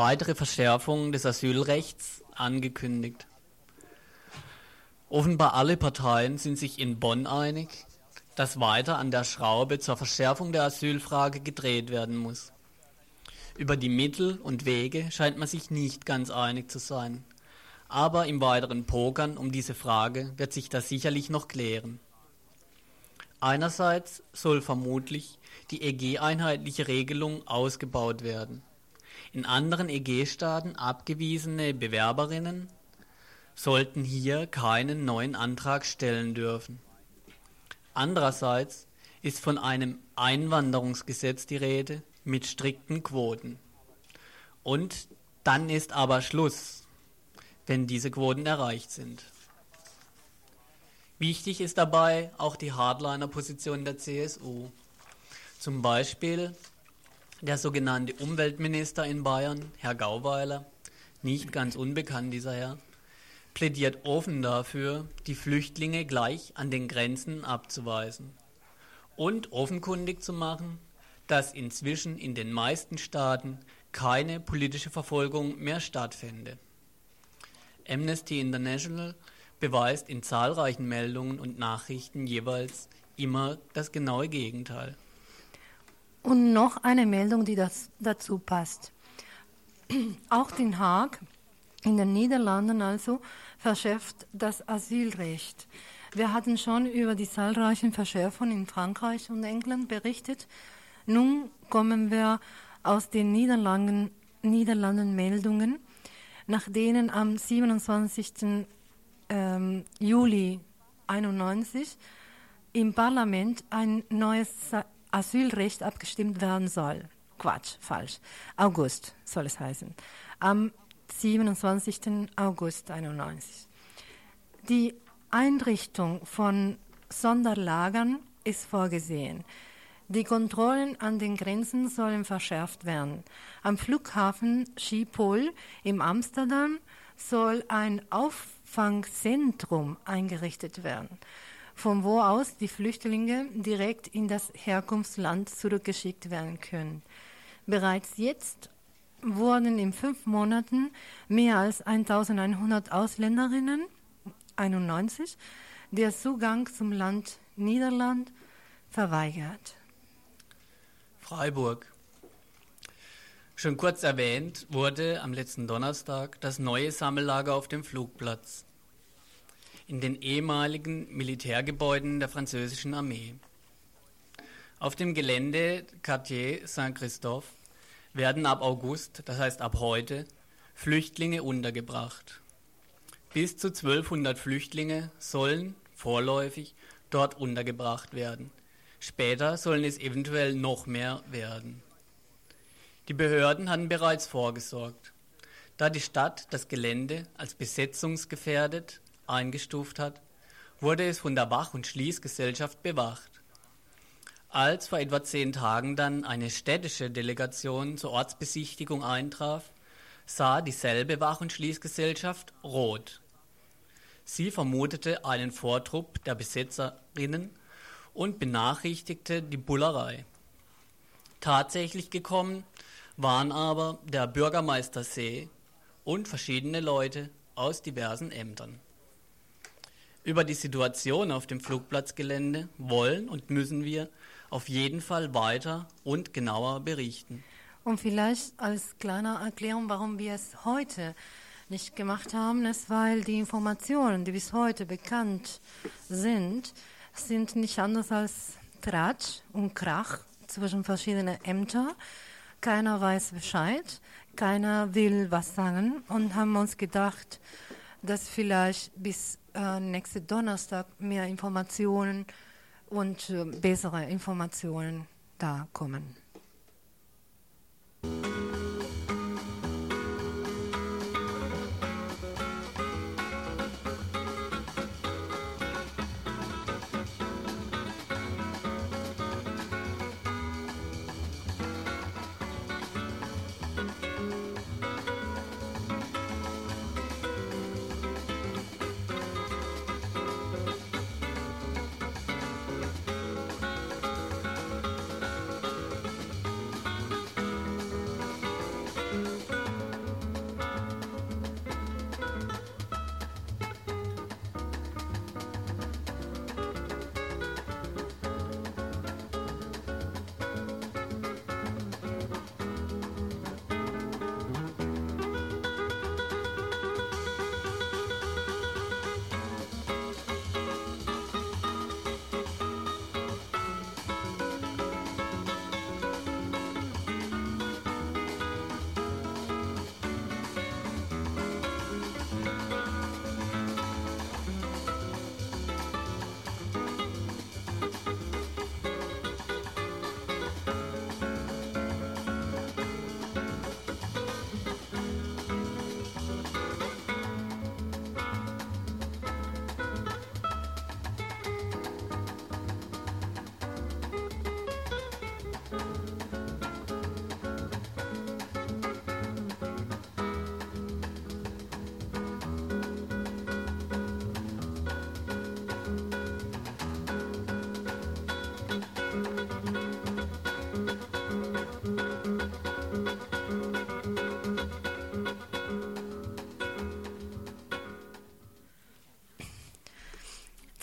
weitere Verschärfungen des Asylrechts angekündigt. Offenbar alle Parteien sind sich in Bonn einig, dass weiter an der Schraube zur Verschärfung der Asylfrage gedreht werden muss. Über die Mittel und Wege scheint man sich nicht ganz einig zu sein. Aber im weiteren Pokern um diese Frage wird sich das sicherlich noch klären. Einerseits soll vermutlich die EG-einheitliche Regelung ausgebaut werden. In anderen EG-Staaten abgewiesene Bewerberinnen sollten hier keinen neuen Antrag stellen dürfen. Andererseits ist von einem Einwanderungsgesetz die Rede mit strikten Quoten. Und dann ist aber Schluss, wenn diese Quoten erreicht sind. Wichtig ist dabei auch die Hardliner-Position der CSU. Zum Beispiel der sogenannte Umweltminister in Bayern, Herr Gauweiler, nicht ganz unbekannt dieser Herr, plädiert offen dafür, die Flüchtlinge gleich an den Grenzen abzuweisen und offenkundig zu machen, dass inzwischen in den meisten Staaten keine politische Verfolgung mehr stattfände. Amnesty International beweist in zahlreichen Meldungen und Nachrichten jeweils immer das genaue Gegenteil. Und noch eine Meldung, die das, dazu passt. Auch Den Haag in den Niederlanden also verschärft das Asylrecht. Wir hatten schon über die zahlreichen Verschärfungen in Frankreich und England berichtet. Nun kommen wir aus den Niederlanden, Niederlanden Meldungen, nach denen am 27. Ähm, Juli 91 im Parlament ein neues Asylrecht abgestimmt werden soll. Quatsch, falsch. August soll es heißen. Am 27. August 91. Die Einrichtung von Sonderlagern ist vorgesehen. Die Kontrollen an den Grenzen sollen verschärft werden. Am Flughafen Schiphol im Amsterdam soll ein Auffangzentrum eingerichtet werden, von wo aus die Flüchtlinge direkt in das Herkunftsland zurückgeschickt werden können. Bereits jetzt wurden in fünf Monaten mehr als 1100 Ausländerinnen, 91, der Zugang zum Land Niederland verweigert. Freiburg. Schon kurz erwähnt wurde am letzten Donnerstag das neue Sammellager auf dem Flugplatz in den ehemaligen Militärgebäuden der französischen Armee. Auf dem Gelände Quartier Saint-Christophe werden ab August, das heißt ab heute, Flüchtlinge untergebracht. Bis zu 1200 Flüchtlinge sollen vorläufig dort untergebracht werden. Später sollen es eventuell noch mehr werden. Die Behörden hatten bereits vorgesorgt. Da die Stadt das Gelände als besetzungsgefährdet eingestuft hat, wurde es von der Wach- und Schließgesellschaft bewacht. Als vor etwa zehn Tagen dann eine städtische Delegation zur Ortsbesichtigung eintraf, sah dieselbe Wach- und Schließgesellschaft rot. Sie vermutete einen Vortrupp der Besetzerinnen und benachrichtigte die Bullerei. Tatsächlich gekommen waren aber der Bürgermeister See und verschiedene Leute aus diversen Ämtern. Über die Situation auf dem Flugplatzgelände wollen und müssen wir auf jeden Fall weiter und genauer berichten. Und vielleicht als kleine Erklärung, warum wir es heute nicht gemacht haben, ist, weil die Informationen, die bis heute bekannt sind, sind nicht anders als Tratsch und Krach zwischen verschiedenen Ämtern. Keiner weiß Bescheid, keiner will was sagen und haben uns gedacht, dass vielleicht bis äh, nächsten Donnerstag mehr Informationen und äh, bessere Informationen da kommen.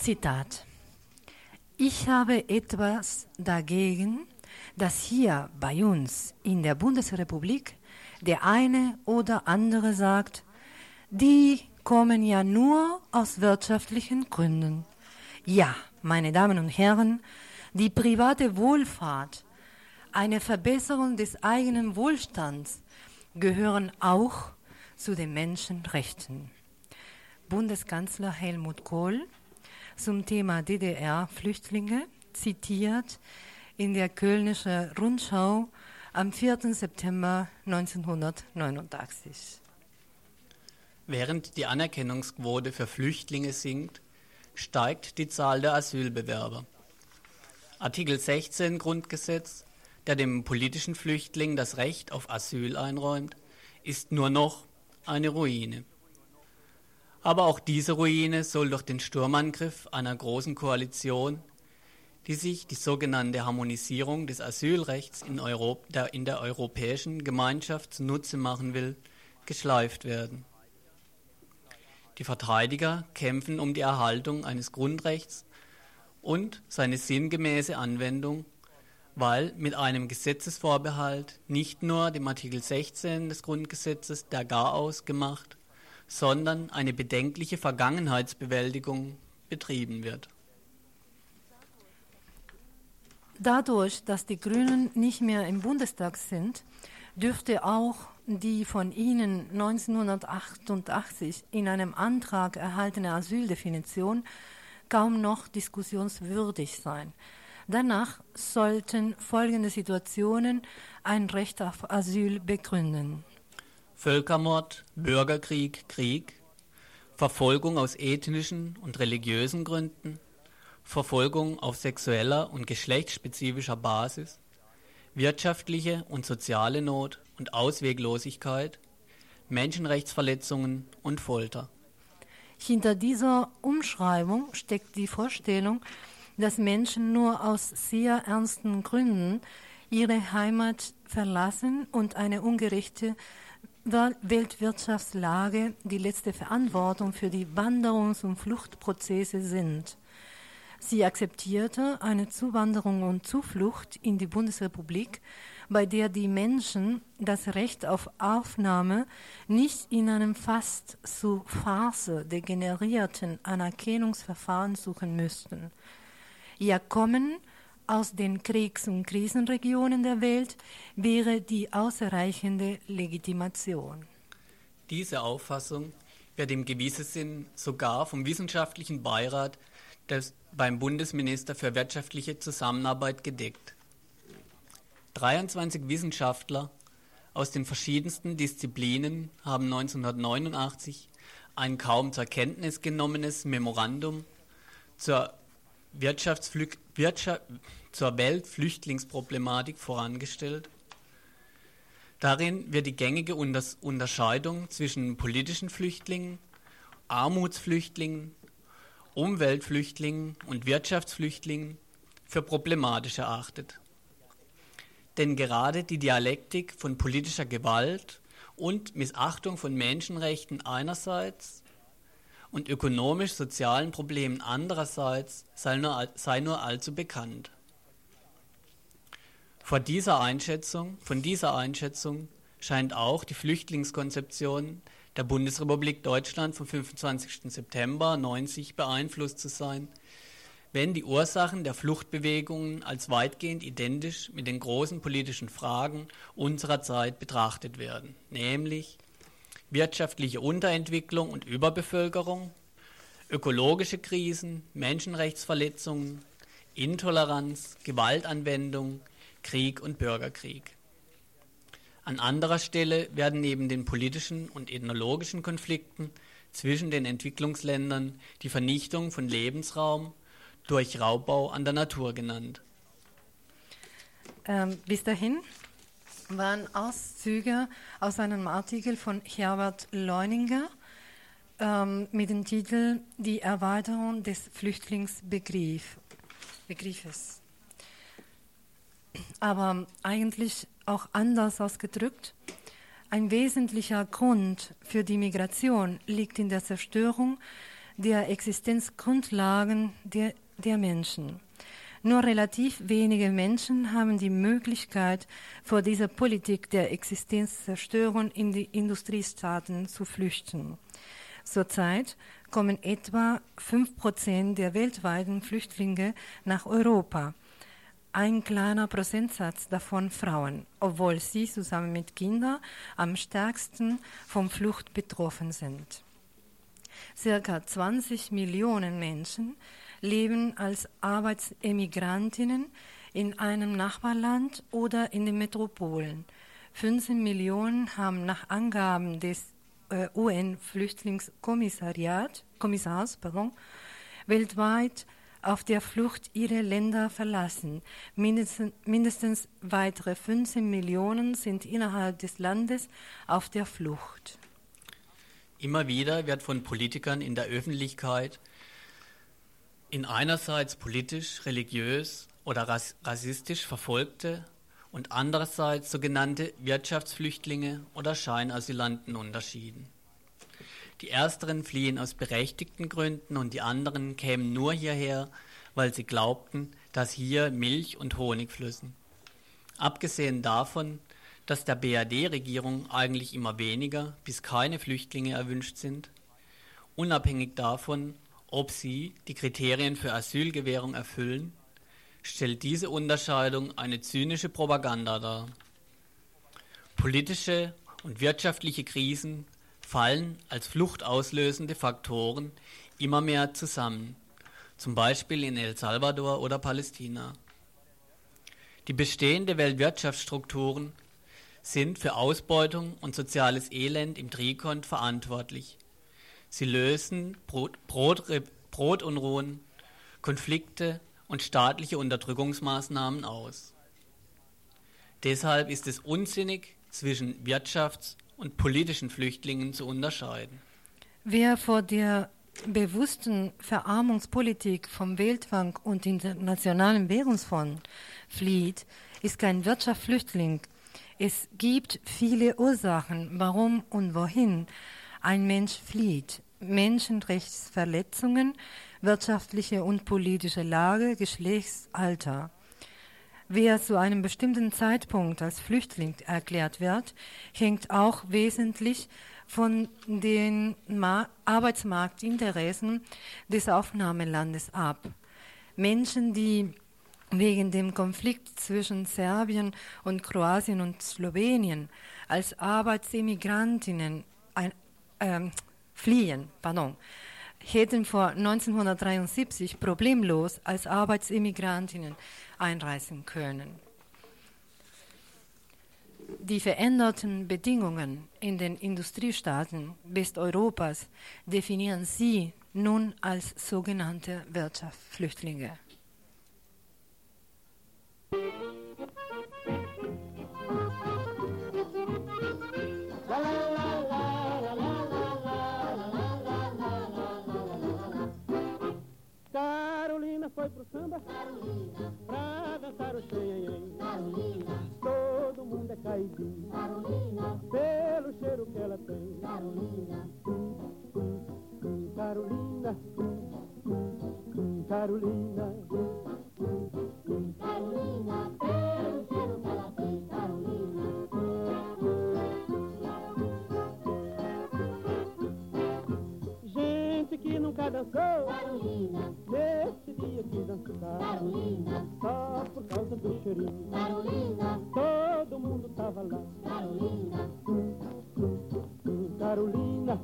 Zitat. Ich habe etwas dagegen, dass hier bei uns in der Bundesrepublik der eine oder andere sagt, die kommen ja nur aus wirtschaftlichen Gründen. Ja, meine Damen und Herren, die private Wohlfahrt, eine Verbesserung des eigenen Wohlstands gehören auch zu den Menschenrechten. Bundeskanzler Helmut Kohl zum Thema DDR-Flüchtlinge zitiert in der Kölnische Rundschau am 4. September 1989. Während die Anerkennungsquote für Flüchtlinge sinkt, steigt die Zahl der Asylbewerber. Artikel 16 Grundgesetz, der dem politischen Flüchtling das Recht auf Asyl einräumt, ist nur noch eine Ruine. Aber auch diese Ruine soll durch den Sturmangriff einer großen Koalition, die sich die sogenannte Harmonisierung des Asylrechts in, Europ der, in der Europäischen Gemeinschaft zunutze machen will, geschleift werden. Die Verteidiger kämpfen um die Erhaltung eines Grundrechts und seine sinngemäße Anwendung, weil mit einem Gesetzesvorbehalt nicht nur dem Artikel 16 des Grundgesetzes der Garaus gemacht, sondern eine bedenkliche Vergangenheitsbewältigung betrieben wird. Dadurch, dass die Grünen nicht mehr im Bundestag sind, dürfte auch die von ihnen 1988 in einem Antrag erhaltene Asyldefinition kaum noch diskussionswürdig sein. Danach sollten folgende Situationen ein Recht auf Asyl begründen. Völkermord, Bürgerkrieg, Krieg, Verfolgung aus ethnischen und religiösen Gründen, Verfolgung auf sexueller und geschlechtsspezifischer Basis, wirtschaftliche und soziale Not und Ausweglosigkeit, Menschenrechtsverletzungen und Folter. Hinter dieser Umschreibung steckt die Vorstellung, dass Menschen nur aus sehr ernsten Gründen ihre Heimat verlassen und eine ungerechte Weltwirtschaftslage die letzte Verantwortung für die Wanderungs- und Fluchtprozesse sind. Sie akzeptierte eine Zuwanderung und Zuflucht in die Bundesrepublik, bei der die Menschen das Recht auf Aufnahme nicht in einem fast zu Farce degenerierten Anerkennungsverfahren suchen müssten. Ihr Kommen aus den Kriegs- und Krisenregionen der Welt wäre die ausreichende Legitimation. Diese Auffassung wird im gewissen Sinn sogar vom wissenschaftlichen Beirat des, beim Bundesminister für wirtschaftliche Zusammenarbeit gedeckt. 23 Wissenschaftler aus den verschiedensten Disziplinen haben 1989 ein kaum zur Kenntnis genommenes Memorandum zur, Wirtschaft, zur Weltflüchtlingsproblematik vorangestellt. Darin wird die gängige Unterscheidung zwischen politischen Flüchtlingen, Armutsflüchtlingen, Umweltflüchtlingen und Wirtschaftsflüchtlingen für problematisch erachtet. Denn gerade die Dialektik von politischer Gewalt und Missachtung von Menschenrechten einerseits und ökonomisch-sozialen Problemen andererseits sei nur, sei nur allzu bekannt. Vor dieser Einschätzung, von dieser Einschätzung scheint auch die Flüchtlingskonzeption der Bundesrepublik Deutschland vom 25. September 90 beeinflusst zu sein, wenn die Ursachen der Fluchtbewegungen als weitgehend identisch mit den großen politischen Fragen unserer Zeit betrachtet werden, nämlich wirtschaftliche Unterentwicklung und Überbevölkerung, ökologische Krisen, Menschenrechtsverletzungen, Intoleranz, Gewaltanwendung, Krieg und Bürgerkrieg. An anderer Stelle werden neben den politischen und ethnologischen Konflikten zwischen den Entwicklungsländern die Vernichtung von Lebensraum durch Raubbau an der Natur genannt. Ähm, bis dahin waren Auszüge aus einem Artikel von Herbert Leuninger ähm, mit dem Titel Die Erweiterung des Flüchtlingsbegriffes. Aber eigentlich auch anders ausgedrückt, ein wesentlicher Grund für die Migration liegt in der Zerstörung der Existenzgrundlagen der, der Menschen. Nur relativ wenige Menschen haben die Möglichkeit, vor dieser Politik der Existenzzerstörung in die Industriestaaten zu flüchten. Zurzeit kommen etwa 5% der weltweiten Flüchtlinge nach Europa. Ein kleiner Prozentsatz davon Frauen, obwohl sie zusammen mit Kindern am stärksten vom Flucht betroffen sind. Circa 20 Millionen Menschen leben als Arbeitsemigrantinnen in einem Nachbarland oder in den Metropolen. 15 Millionen haben nach Angaben des äh, UN-Flüchtlingskommissars weltweit auf der Flucht ihre Länder verlassen. Mindestens, mindestens weitere 15 Millionen sind innerhalb des Landes auf der Flucht. Immer wieder wird von Politikern in der Öffentlichkeit in einerseits politisch, religiös oder rassistisch Verfolgte und andererseits sogenannte Wirtschaftsflüchtlinge oder Scheinasylanten unterschieden. Die ersteren fliehen aus berechtigten Gründen und die anderen kämen nur hierher, weil sie glaubten, dass hier Milch und Honig flüssen. Abgesehen davon, dass der BRD-Regierung eigentlich immer weniger bis keine Flüchtlinge erwünscht sind, unabhängig davon, ob sie die Kriterien für Asylgewährung erfüllen, stellt diese Unterscheidung eine zynische Propaganda dar. Politische und wirtschaftliche Krisen fallen als fluchtauslösende Faktoren immer mehr zusammen, zum Beispiel in El Salvador oder Palästina. Die bestehenden Weltwirtschaftsstrukturen sind für Ausbeutung und soziales Elend im Trikont verantwortlich Sie lösen Brot, Brot, Brotunruhen, Konflikte und staatliche Unterdrückungsmaßnahmen aus. Deshalb ist es unsinnig, zwischen Wirtschafts- und politischen Flüchtlingen zu unterscheiden. Wer vor der bewussten Verarmungspolitik vom Weltbank und Internationalen Währungsfonds flieht, ist kein Wirtschaftsflüchtling. Es gibt viele Ursachen, warum und wohin ein Mensch flieht. Menschenrechtsverletzungen, wirtschaftliche und politische Lage, Geschlechtsalter. Wer zu einem bestimmten Zeitpunkt als Flüchtling erklärt wird, hängt auch wesentlich von den Ma Arbeitsmarktinteressen des Aufnahmelandes ab. Menschen, die wegen dem Konflikt zwischen Serbien und Kroatien und Slowenien als Arbeitsemigrantinnen ähm, fliehen, pardon, hätten vor 1973 problemlos als Arbeitsemigrantinnen einreisen können. Die veränderten Bedingungen in den Industriestaaten Westeuropas definieren sie nun als sogenannte Wirtschaftsflüchtlinge. Samba Carolina. pra dançar o xenhenhen. Carolina. Todo mundo é caidinho Carolina. pelo cheiro que ela tem. Carolina. Carolina. Carolina. Carolina. Pelo Dançou. Carolina. Nesse dia que dançar. Carolina. Só por causa do cheirinho. Carolina. Todo mundo tava lá. Carolina. Carolina.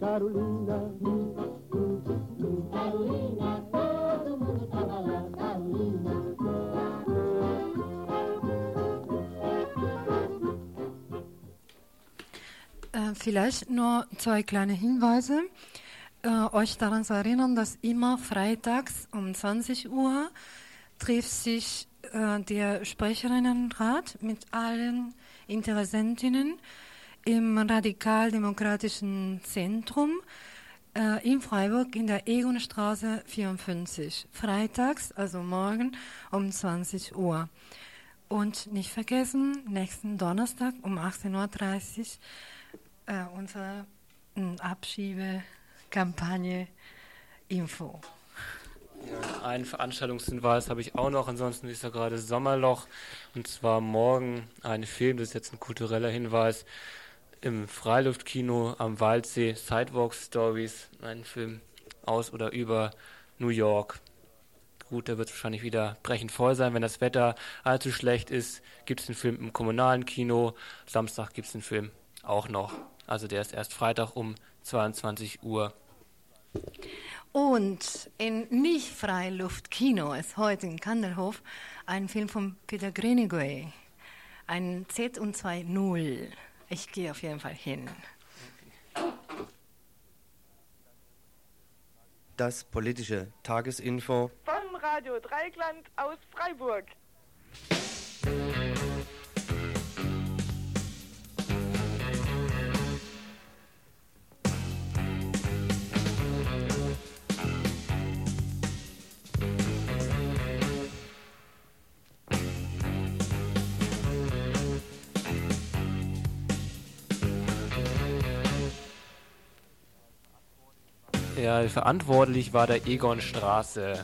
Carolina. Carolina. Todo Äh, vielleicht nur zwei kleine Hinweise. Äh, euch daran zu erinnern, dass immer freitags um 20 Uhr trifft sich äh, der Sprecherinnenrat mit allen Interessentinnen im radikal-demokratischen Zentrum äh, in Freiburg in der Egonstraße 54. Freitags, also morgen um 20 Uhr. Und nicht vergessen, nächsten Donnerstag um 18.30 Uhr äh, unser äh, Abschiebe Kampagne Info. Ja, einen Veranstaltungshinweis habe ich auch noch, ansonsten ist ja gerade Sommerloch und zwar morgen ein Film, das ist jetzt ein kultureller Hinweis, im Freiluftkino am Waldsee, Sidewalk Stories, ein Film aus oder über New York. Gut, der wird wahrscheinlich wieder brechend voll sein. Wenn das Wetter allzu schlecht ist, gibt es den Film im kommunalen Kino. Samstag gibt es den Film auch noch. Also der ist erst Freitag um 22 Uhr. Und in Nicht-Freiluftkino ist heute in Kanderhof ein Film von Peter Greenaway. Ein Z und 2.0. Ich gehe auf jeden Fall hin. Das politische Tagesinfo Vom Radio Dreikland aus Freiburg. Ja, verantwortlich war der Egon Straße.